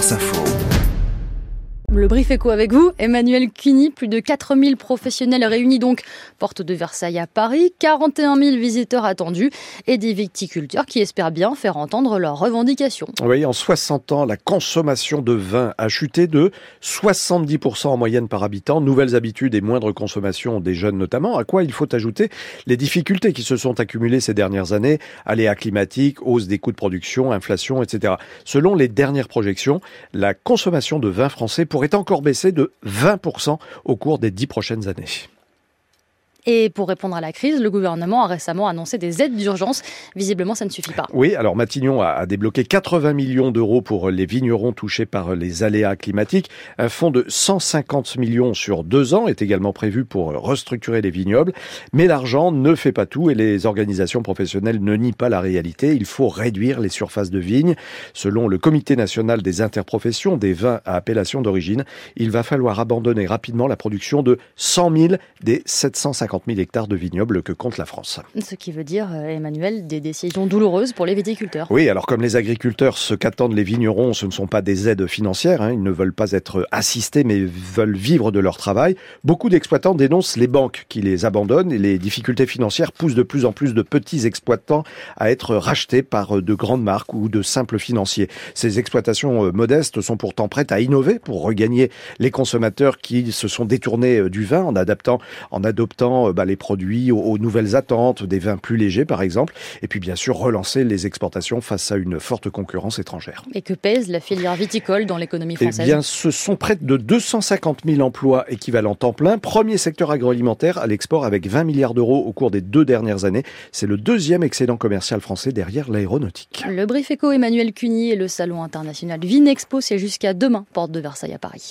France Info. Le brief éco avec vous, Emmanuel Cuny, plus de 4000 professionnels réunis donc porte de Versailles à Paris, 41 000 visiteurs attendus et des viticulteurs qui espèrent bien faire entendre leurs revendications. Oui, en 60 ans, la consommation de vin a chuté de 70% en moyenne par habitant. Nouvelles habitudes et moindre consommation des jeunes notamment. À quoi il faut ajouter les difficultés qui se sont accumulées ces dernières années, aléas climatiques, hausse des coûts de production, inflation, etc. Selon les dernières projections, la consommation de vin français pour pourrait encore baisser de 20% au cours des dix prochaines années. Et pour répondre à la crise, le gouvernement a récemment annoncé des aides d'urgence. Visiblement, ça ne suffit pas. Oui, alors Matignon a débloqué 80 millions d'euros pour les vignerons touchés par les aléas climatiques. Un fonds de 150 millions sur deux ans est également prévu pour restructurer les vignobles. Mais l'argent ne fait pas tout et les organisations professionnelles ne nient pas la réalité. Il faut réduire les surfaces de vignes. Selon le Comité national des interprofessions des vins à appellation d'origine, il va falloir abandonner rapidement la production de 100 000 des 750 50 000 hectares de vignobles que compte la France. Ce qui veut dire, euh, Emmanuel, des décisions douloureuses pour les viticulteurs. Oui, alors comme les agriculteurs, ce qu'attendent les vignerons, ce ne sont pas des aides financières, hein. ils ne veulent pas être assistés, mais veulent vivre de leur travail. Beaucoup d'exploitants dénoncent les banques qui les abandonnent et les difficultés financières poussent de plus en plus de petits exploitants à être rachetés par euh, de grandes marques ou de simples financiers. Ces exploitations euh, modestes sont pourtant prêtes à innover pour regagner les consommateurs qui se sont détournés du vin en adaptant, en adoptant euh, bah, les produits aux, nouvelles attentes, des vins plus légers par exemple, et puis bien sûr relancer les exportations face à une forte concurrence étrangère. Et que pèse la filière viticole dans l'économie française? Eh bien, ce sont près de 250 000 emplois équivalents temps plein. Premier secteur agroalimentaire à l'export avec 20 milliards d'euros au cours des deux dernières années. C'est le deuxième excédent commercial français derrière l'aéronautique. Le brief éco Emmanuel Cuny et le salon international Vinexpo, c'est jusqu'à demain, porte de Versailles à Paris.